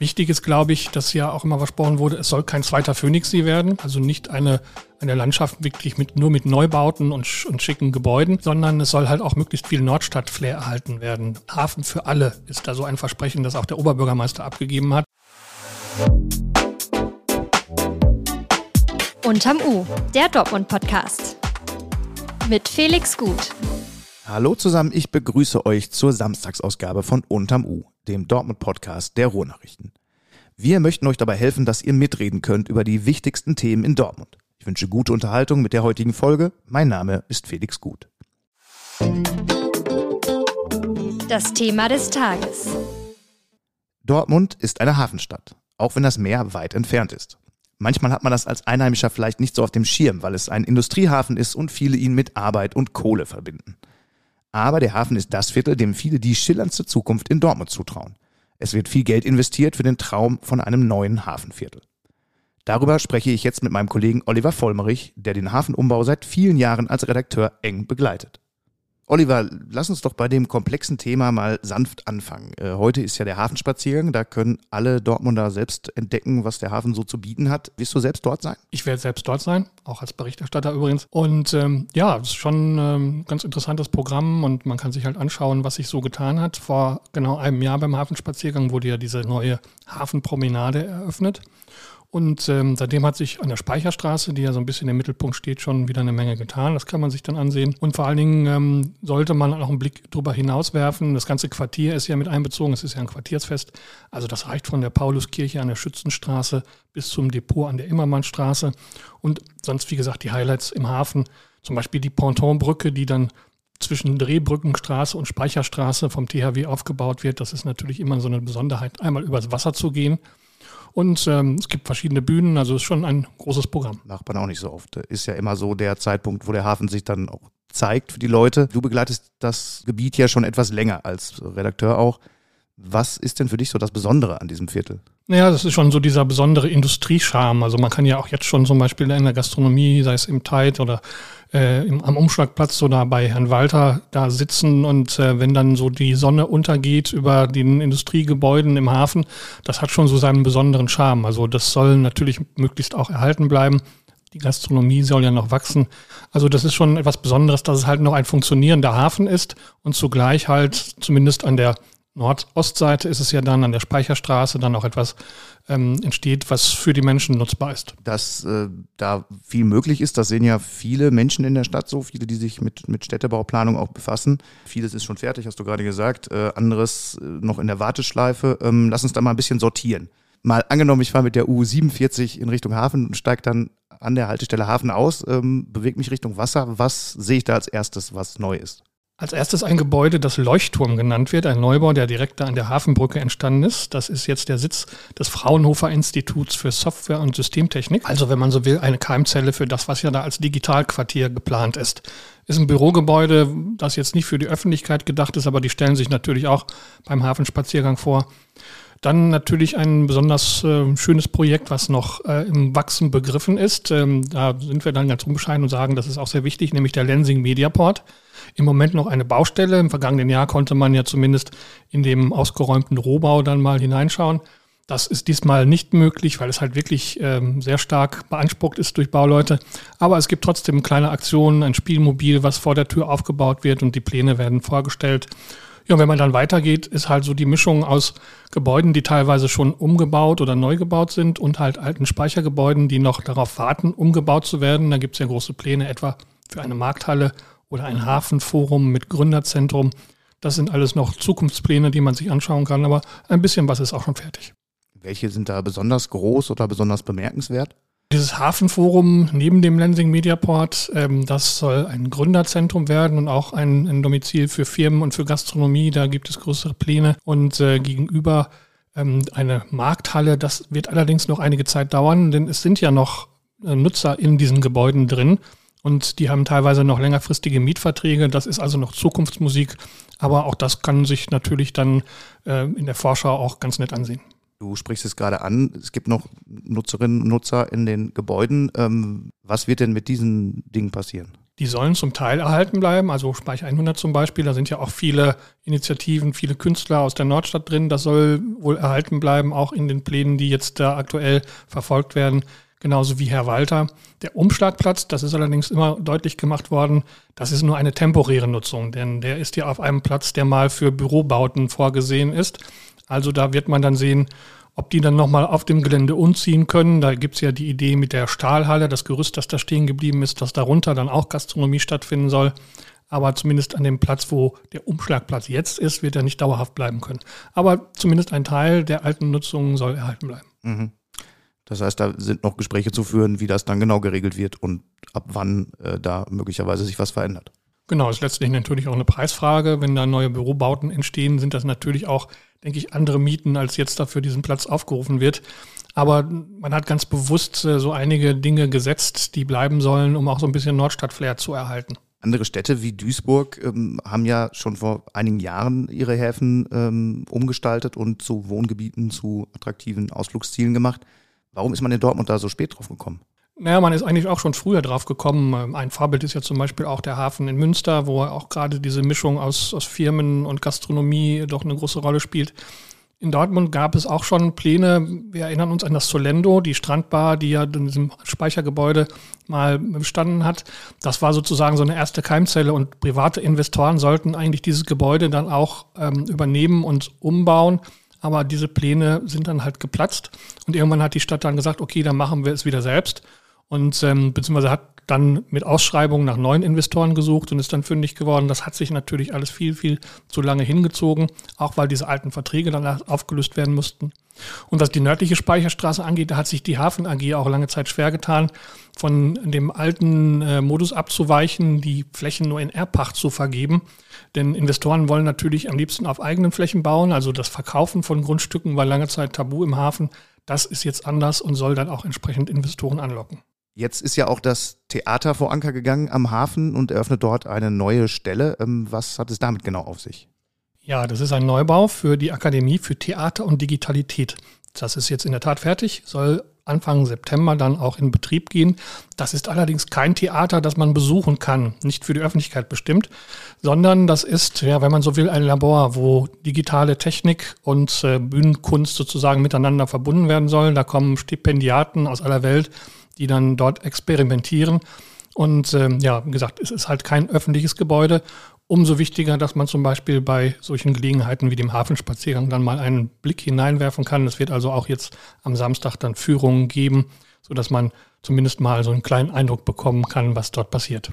Wichtig ist, glaube ich, dass ja auch immer versprochen wurde, es soll kein zweiter Phoenixsee werden, also nicht eine, eine Landschaft wirklich mit, nur mit Neubauten und, und schicken Gebäuden, sondern es soll halt auch möglichst viel Nordstadt-Flair erhalten werden. Hafen für alle ist da so ein Versprechen, das auch der Oberbürgermeister abgegeben hat. Unterm U, der Dortmund-Podcast. Mit Felix Gut. Hallo zusammen, ich begrüße euch zur Samstagsausgabe von Unterm U, dem Dortmund-Podcast der Ruhrnachrichten. Wir möchten euch dabei helfen, dass ihr mitreden könnt über die wichtigsten Themen in Dortmund. Ich wünsche gute Unterhaltung mit der heutigen Folge. Mein Name ist Felix Gut. Das Thema des Tages. Dortmund ist eine Hafenstadt, auch wenn das Meer weit entfernt ist. Manchmal hat man das als Einheimischer vielleicht nicht so auf dem Schirm, weil es ein Industriehafen ist und viele ihn mit Arbeit und Kohle verbinden. Aber der Hafen ist das Viertel, dem viele die schillerndste Zukunft in Dortmund zutrauen. Es wird viel Geld investiert für den Traum von einem neuen Hafenviertel. Darüber spreche ich jetzt mit meinem Kollegen Oliver Vollmerich, der den Hafenumbau seit vielen Jahren als Redakteur eng begleitet. Oliver, lass uns doch bei dem komplexen Thema mal sanft anfangen. Äh, heute ist ja der Hafenspaziergang, da können alle Dortmunder selbst entdecken, was der Hafen so zu bieten hat. Wirst du selbst dort sein? Ich werde selbst dort sein, auch als Berichterstatter übrigens. Und ähm, ja, es ist schon ein ähm, ganz interessantes Programm und man kann sich halt anschauen, was sich so getan hat. Vor genau einem Jahr beim Hafenspaziergang wurde ja diese neue Hafenpromenade eröffnet. Und ähm, seitdem hat sich an der Speicherstraße, die ja so ein bisschen im Mittelpunkt steht, schon wieder eine Menge getan. Das kann man sich dann ansehen. Und vor allen Dingen ähm, sollte man auch einen Blick drüber hinaus werfen. Das ganze Quartier ist ja mit einbezogen. Es ist ja ein Quartiersfest. Also das reicht von der Pauluskirche an der Schützenstraße bis zum Depot an der Immermannstraße. Und sonst, wie gesagt, die Highlights im Hafen. Zum Beispiel die Pontonbrücke, die dann zwischen Drehbrückenstraße und Speicherstraße vom THW aufgebaut wird. Das ist natürlich immer so eine Besonderheit, einmal übers Wasser zu gehen. Und ähm, es gibt verschiedene Bühnen, also es ist schon ein großes Programm. Macht man auch nicht so oft. Ist ja immer so der Zeitpunkt, wo der Hafen sich dann auch zeigt für die Leute. Du begleitest das Gebiet ja schon etwas länger als Redakteur auch. Was ist denn für dich so das Besondere an diesem Viertel? Naja, das ist schon so dieser besondere Industriescharme. Also man kann ja auch jetzt schon zum Beispiel in der Gastronomie, sei es im Tide oder äh, im, am Umschlagplatz oder bei Herrn Walter da sitzen und äh, wenn dann so die Sonne untergeht über den Industriegebäuden im Hafen, das hat schon so seinen besonderen Charme. Also das soll natürlich möglichst auch erhalten bleiben. Die Gastronomie soll ja noch wachsen. Also das ist schon etwas Besonderes, dass es halt noch ein funktionierender Hafen ist und zugleich halt zumindest an der Nordostseite ist es ja dann an der Speicherstraße dann auch etwas ähm, entsteht, was für die Menschen nutzbar ist. Dass äh, da viel möglich ist, das sehen ja viele Menschen in der Stadt so, viele, die sich mit, mit Städtebauplanung auch befassen. Vieles ist schon fertig, hast du gerade gesagt, äh, anderes äh, noch in der Warteschleife. Ähm, lass uns da mal ein bisschen sortieren. Mal angenommen, ich fahre mit der U47 in Richtung Hafen und steige dann an der Haltestelle Hafen aus, ähm, bewege mich Richtung Wasser. Was sehe ich da als erstes, was neu ist? Als erstes ein Gebäude, das Leuchtturm genannt wird, ein Neubau, der direkt da an der Hafenbrücke entstanden ist. Das ist jetzt der Sitz des Fraunhofer Instituts für Software und Systemtechnik. Also, wenn man so will, eine Keimzelle für das, was ja da als Digitalquartier geplant ist. Ist ein Bürogebäude, das jetzt nicht für die Öffentlichkeit gedacht ist, aber die stellen sich natürlich auch beim Hafenspaziergang vor. Dann natürlich ein besonders äh, schönes Projekt, was noch äh, im Wachsen begriffen ist. Ähm, da sind wir dann ganz unbescheiden und sagen, das ist auch sehr wichtig, nämlich der Lensing Mediaport im Moment noch eine Baustelle. Im vergangenen Jahr konnte man ja zumindest in dem ausgeräumten Rohbau dann mal hineinschauen. Das ist diesmal nicht möglich, weil es halt wirklich ähm, sehr stark beansprucht ist durch Bauleute. Aber es gibt trotzdem kleine Aktionen, ein Spielmobil, was vor der Tür aufgebaut wird und die Pläne werden vorgestellt. Ja, wenn man dann weitergeht, ist halt so die Mischung aus Gebäuden, die teilweise schon umgebaut oder neu gebaut sind und halt alten Speichergebäuden, die noch darauf warten, umgebaut zu werden. Da gibt es ja große Pläne etwa für eine Markthalle oder ein Hafenforum mit Gründerzentrum. Das sind alles noch Zukunftspläne, die man sich anschauen kann, aber ein bisschen was ist auch schon fertig. Welche sind da besonders groß oder besonders bemerkenswert? Dieses Hafenforum neben dem Lensing Mediaport, ähm, das soll ein Gründerzentrum werden und auch ein, ein, Domizil für Firmen und für Gastronomie. Da gibt es größere Pläne und äh, gegenüber ähm, eine Markthalle. Das wird allerdings noch einige Zeit dauern, denn es sind ja noch äh, Nutzer in diesen Gebäuden drin. Und die haben teilweise noch längerfristige Mietverträge. Das ist also noch Zukunftsmusik. Aber auch das kann sich natürlich dann äh, in der Vorschau auch ganz nett ansehen. Du sprichst es gerade an. Es gibt noch Nutzerinnen und Nutzer in den Gebäuden. Ähm, was wird denn mit diesen Dingen passieren? Die sollen zum Teil erhalten bleiben, also Speicher 100 zum Beispiel. Da sind ja auch viele Initiativen, viele Künstler aus der Nordstadt drin. Das soll wohl erhalten bleiben, auch in den Plänen, die jetzt da aktuell verfolgt werden. Genauso wie Herr Walter. Der Umschlagplatz, das ist allerdings immer deutlich gemacht worden, das ist nur eine temporäre Nutzung, denn der ist ja auf einem Platz, der mal für Bürobauten vorgesehen ist. Also da wird man dann sehen, ob die dann nochmal auf dem Gelände umziehen können, da gibt es ja die Idee mit der Stahlhalle, das Gerüst, das da stehen geblieben ist, dass darunter dann auch Gastronomie stattfinden soll. Aber zumindest an dem Platz, wo der Umschlagplatz jetzt ist, wird er nicht dauerhaft bleiben können. Aber zumindest ein Teil der alten Nutzung soll erhalten bleiben. Mhm. Das heißt, da sind noch Gespräche zu führen, wie das dann genau geregelt wird und ab wann äh, da möglicherweise sich was verändert. Genau, ist letztlich natürlich auch eine Preisfrage. Wenn da neue Bürobauten entstehen, sind das natürlich auch denke ich, andere Mieten, als jetzt dafür diesen Platz aufgerufen wird. Aber man hat ganz bewusst äh, so einige Dinge gesetzt, die bleiben sollen, um auch so ein bisschen Nordstadt-Flair zu erhalten. Andere Städte wie Duisburg ähm, haben ja schon vor einigen Jahren ihre Häfen ähm, umgestaltet und zu Wohngebieten, zu attraktiven Ausflugszielen gemacht. Warum ist man in Dortmund da so spät drauf gekommen? Naja, man ist eigentlich auch schon früher drauf gekommen. Ähm, ein Vorbild ist ja zum Beispiel auch der Hafen in Münster, wo auch gerade diese Mischung aus, aus Firmen und Gastronomie doch eine große Rolle spielt. In Dortmund gab es auch schon Pläne. Wir erinnern uns an das Solendo, die Strandbar, die ja in diesem Speichergebäude mal bestanden hat. Das war sozusagen so eine erste Keimzelle und private Investoren sollten eigentlich dieses Gebäude dann auch ähm, übernehmen und umbauen. Aber diese Pläne sind dann halt geplatzt und irgendwann hat die Stadt dann gesagt, okay, dann machen wir es wieder selbst und ähm, beziehungsweise hat dann mit Ausschreibungen nach neuen Investoren gesucht und ist dann fündig geworden. Das hat sich natürlich alles viel, viel zu lange hingezogen, auch weil diese alten Verträge dann aufgelöst werden mussten. Und was die nördliche Speicherstraße angeht, da hat sich die Hafen AG auch lange Zeit schwer getan, von dem alten äh, Modus abzuweichen, die Flächen nur in Erbpacht zu vergeben. Denn Investoren wollen natürlich am liebsten auf eigenen Flächen bauen. Also das Verkaufen von Grundstücken war lange Zeit tabu im Hafen. Das ist jetzt anders und soll dann auch entsprechend Investoren anlocken. Jetzt ist ja auch das Theater vor Anker gegangen am Hafen und eröffnet dort eine neue Stelle. Ähm, was hat es damit genau auf sich? Ja, das ist ein Neubau für die Akademie für Theater und Digitalität. Das ist jetzt in der Tat fertig, soll Anfang September dann auch in Betrieb gehen. Das ist allerdings kein Theater, das man besuchen kann, nicht für die Öffentlichkeit bestimmt, sondern das ist, ja, wenn man so will, ein Labor, wo digitale Technik und äh, Bühnenkunst sozusagen miteinander verbunden werden sollen. Da kommen Stipendiaten aus aller Welt die dann dort experimentieren. Und ähm, ja, wie gesagt, es ist halt kein öffentliches Gebäude. Umso wichtiger, dass man zum Beispiel bei solchen Gelegenheiten wie dem Hafenspaziergang dann mal einen Blick hineinwerfen kann. Es wird also auch jetzt am Samstag dann Führungen geben, sodass man zumindest mal so einen kleinen Eindruck bekommen kann, was dort passiert.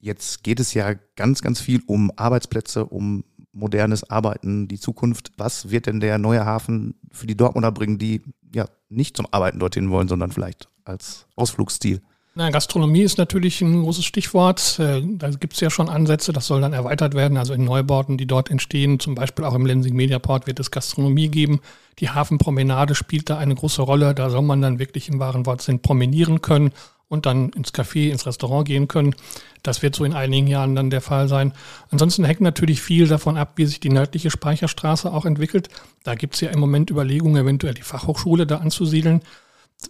Jetzt geht es ja ganz, ganz viel um Arbeitsplätze, um modernes Arbeiten, die Zukunft. Was wird denn der neue Hafen für die Dortmunder bringen, die ja nicht zum Arbeiten dorthin wollen, sondern vielleicht als Ausflugsziel? Na, Gastronomie ist natürlich ein großes Stichwort. Äh, da gibt es ja schon Ansätze, das soll dann erweitert werden. Also in Neubauten, die dort entstehen, zum Beispiel auch im Lensing Mediaport wird es Gastronomie geben. Die Hafenpromenade spielt da eine große Rolle. Da soll man dann wirklich im wahren Wortsinn promenieren können und dann ins Café, ins Restaurant gehen können. Das wird so in einigen Jahren dann der Fall sein. Ansonsten hängt natürlich viel davon ab, wie sich die nördliche Speicherstraße auch entwickelt. Da gibt es ja im Moment Überlegungen, eventuell die Fachhochschule da anzusiedeln.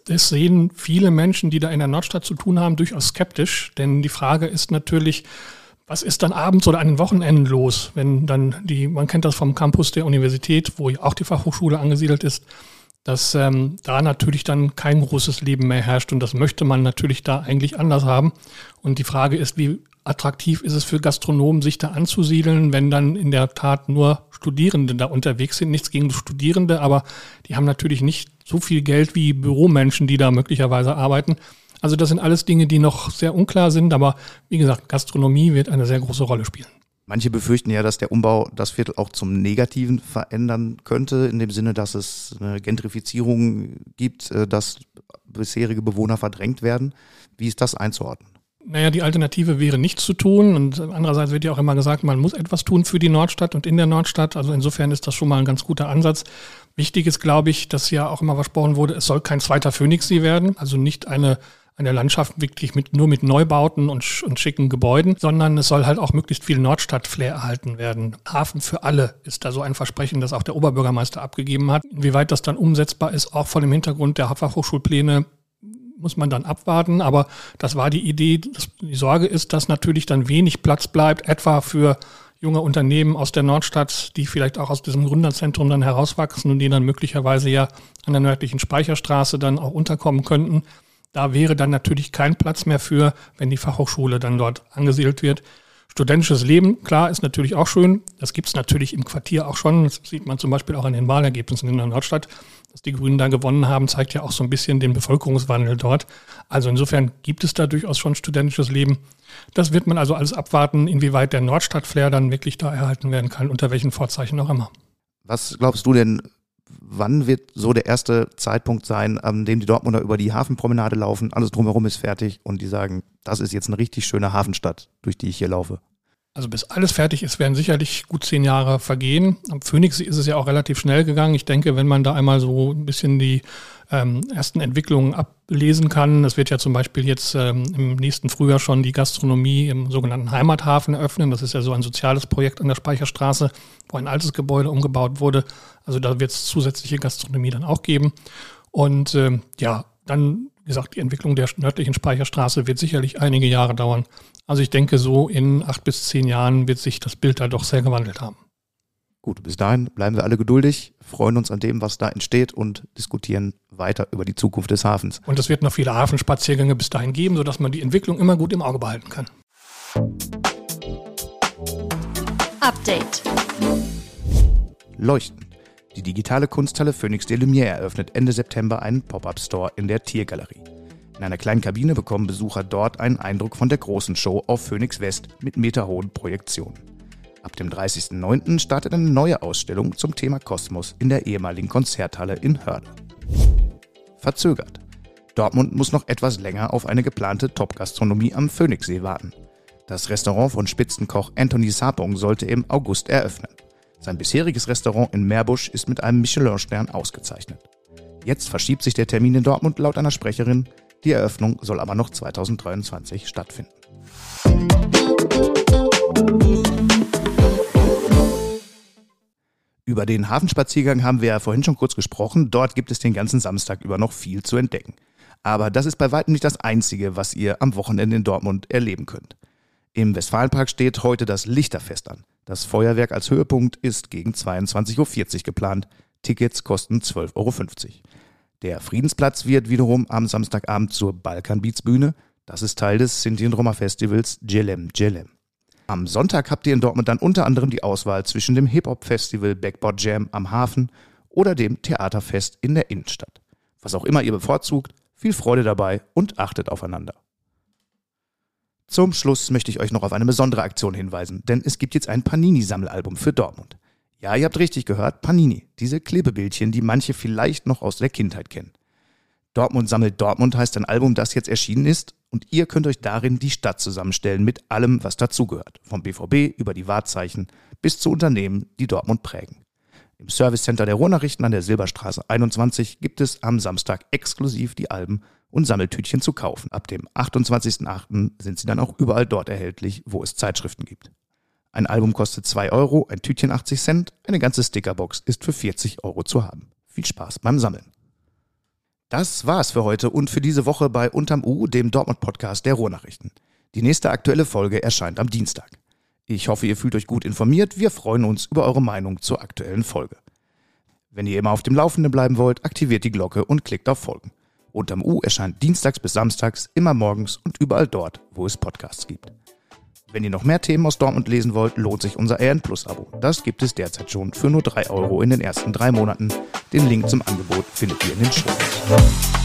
Das sehen viele Menschen, die da in der Nordstadt zu tun haben, durchaus skeptisch. Denn die Frage ist natürlich, was ist dann abends oder an den Wochenenden los, wenn dann die, man kennt das vom Campus der Universität, wo auch die Fachhochschule angesiedelt ist, dass ähm, da natürlich dann kein großes Leben mehr herrscht und das möchte man natürlich da eigentlich anders haben. Und die Frage ist, wie attraktiv ist es für Gastronomen, sich da anzusiedeln, wenn dann in der Tat nur Studierende da unterwegs sind. Nichts gegen Studierende, aber die haben natürlich nicht so viel Geld wie Büromenschen, die da möglicherweise arbeiten. Also das sind alles Dinge, die noch sehr unklar sind, aber wie gesagt, Gastronomie wird eine sehr große Rolle spielen. Manche befürchten ja, dass der Umbau das Viertel auch zum Negativen verändern könnte, in dem Sinne, dass es eine Gentrifizierung gibt, äh, dass bisherige Bewohner verdrängt werden. Wie ist das einzuordnen? Naja, die Alternative wäre nichts zu tun. Und andererseits wird ja auch immer gesagt, man muss etwas tun für die Nordstadt und in der Nordstadt. Also insofern ist das schon mal ein ganz guter Ansatz. Wichtig ist, glaube ich, dass ja auch immer versprochen wurde, es soll kein zweiter Phoenixsee werden. Also nicht eine eine Landschaft wirklich mit, nur mit Neubauten und, und schicken Gebäuden, sondern es soll halt auch möglichst viel Nordstadt-Flair erhalten werden. Hafen für alle ist da so ein Versprechen, das auch der Oberbürgermeister abgegeben hat. Inwieweit das dann umsetzbar ist, auch vor dem Hintergrund der Fachhochschulpläne, muss man dann abwarten. Aber das war die Idee. Die Sorge ist, dass natürlich dann wenig Platz bleibt, etwa für junge Unternehmen aus der Nordstadt, die vielleicht auch aus diesem Gründerzentrum dann herauswachsen und die dann möglicherweise ja an der nördlichen Speicherstraße dann auch unterkommen könnten. Da wäre dann natürlich kein Platz mehr für, wenn die Fachhochschule dann dort angesiedelt wird. Studentisches Leben, klar, ist natürlich auch schön. Das gibt es natürlich im Quartier auch schon. Das sieht man zum Beispiel auch an den Wahlergebnissen in der Nordstadt. Dass die Grünen da gewonnen haben, zeigt ja auch so ein bisschen den Bevölkerungswandel dort. Also insofern gibt es da durchaus schon studentisches Leben. Das wird man also alles abwarten, inwieweit der Nordstadt-Flair dann wirklich da erhalten werden kann, unter welchen Vorzeichen auch immer. Was glaubst du denn, wann wird so der erste Zeitpunkt sein, an dem die Dortmunder über die Hafenpromenade laufen, alles drumherum ist fertig und die sagen, das ist jetzt eine richtig schöne Hafenstadt, durch die ich hier laufe? Also bis alles fertig ist, werden sicherlich gut zehn Jahre vergehen. Am Phoenix ist es ja auch relativ schnell gegangen. Ich denke, wenn man da einmal so ein bisschen die ähm, ersten Entwicklungen ablesen kann, es wird ja zum Beispiel jetzt ähm, im nächsten Frühjahr schon die Gastronomie im sogenannten Heimathafen eröffnen. Das ist ja so ein soziales Projekt an der Speicherstraße, wo ein altes Gebäude umgebaut wurde. Also da wird es zusätzliche Gastronomie dann auch geben. Und ähm, ja, dann wie gesagt, die Entwicklung der nördlichen Speicherstraße wird sicherlich einige Jahre dauern. Also ich denke, so in acht bis zehn Jahren wird sich das Bild da doch sehr gewandelt haben. Gut, bis dahin bleiben wir alle geduldig, freuen uns an dem, was da entsteht und diskutieren weiter über die Zukunft des Hafens. Und es wird noch viele Hafenspaziergänge bis dahin geben, sodass man die Entwicklung immer gut im Auge behalten kann. Update. Leuchten. Die digitale Kunsthalle Phoenix de Lumière eröffnet Ende September einen Pop-up-Store in der Tiergalerie. In einer kleinen Kabine bekommen Besucher dort einen Eindruck von der großen Show auf Phoenix West mit meterhohen Projektionen. Ab dem 30.09. startet eine neue Ausstellung zum Thema Kosmos in der ehemaligen Konzerthalle in Hörde. Verzögert. Dortmund muss noch etwas länger auf eine geplante Top-Gastronomie am Phoenixsee warten. Das Restaurant von Spitzenkoch Anthony Sapong sollte im August eröffnen. Sein bisheriges Restaurant in Meerbusch ist mit einem Michelin-Stern ausgezeichnet. Jetzt verschiebt sich der Termin in Dortmund laut einer Sprecherin. Die Eröffnung soll aber noch 2023 stattfinden. Über den Hafenspaziergang haben wir ja vorhin schon kurz gesprochen. Dort gibt es den ganzen Samstag über noch viel zu entdecken. Aber das ist bei weitem nicht das Einzige, was ihr am Wochenende in Dortmund erleben könnt. Im Westfalenpark steht heute das Lichterfest an. Das Feuerwerk als Höhepunkt ist gegen 22.40 Uhr geplant. Tickets kosten 12,50 Euro. Der Friedensplatz wird wiederum am Samstagabend zur Balkan Beats Bühne. Das ist Teil des Sinti und Roma Festivals Jelem Jelem. Am Sonntag habt ihr in Dortmund dann unter anderem die Auswahl zwischen dem Hip-Hop-Festival Backboard Jam am Hafen oder dem Theaterfest in der Innenstadt. Was auch immer ihr bevorzugt, viel Freude dabei und achtet aufeinander. Zum Schluss möchte ich euch noch auf eine besondere Aktion hinweisen, denn es gibt jetzt ein Panini-Sammelalbum für Dortmund. Ja, ihr habt richtig gehört, Panini, diese Klebebildchen, die manche vielleicht noch aus der Kindheit kennen. Dortmund sammelt Dortmund heißt ein Album, das jetzt erschienen ist und ihr könnt euch darin die Stadt zusammenstellen mit allem, was dazugehört. Vom BVB über die Wahrzeichen bis zu Unternehmen, die Dortmund prägen. Im Service Center der Ruhrnachrichten an der Silberstraße 21 gibt es am Samstag exklusiv die Alben und Sammeltütchen zu kaufen. Ab dem 28.08. sind sie dann auch überall dort erhältlich, wo es Zeitschriften gibt. Ein Album kostet 2 Euro, ein Tütchen 80 Cent, eine ganze Stickerbox ist für 40 Euro zu haben. Viel Spaß beim Sammeln. Das war's für heute und für diese Woche bei Unterm U, dem Dortmund-Podcast der Ruhrnachrichten. Die nächste aktuelle Folge erscheint am Dienstag. Ich hoffe, ihr fühlt euch gut informiert. Wir freuen uns über eure Meinung zur aktuellen Folge. Wenn ihr immer auf dem Laufenden bleiben wollt, aktiviert die Glocke und klickt auf Folgen. Unterm U erscheint dienstags bis samstags immer morgens und überall dort, wo es Podcasts gibt. Wenn ihr noch mehr Themen aus Dortmund lesen wollt, lohnt sich unser RN Plus Abo. Das gibt es derzeit schon für nur 3 Euro in den ersten drei Monaten. Den Link zum Angebot findet ihr in den Show.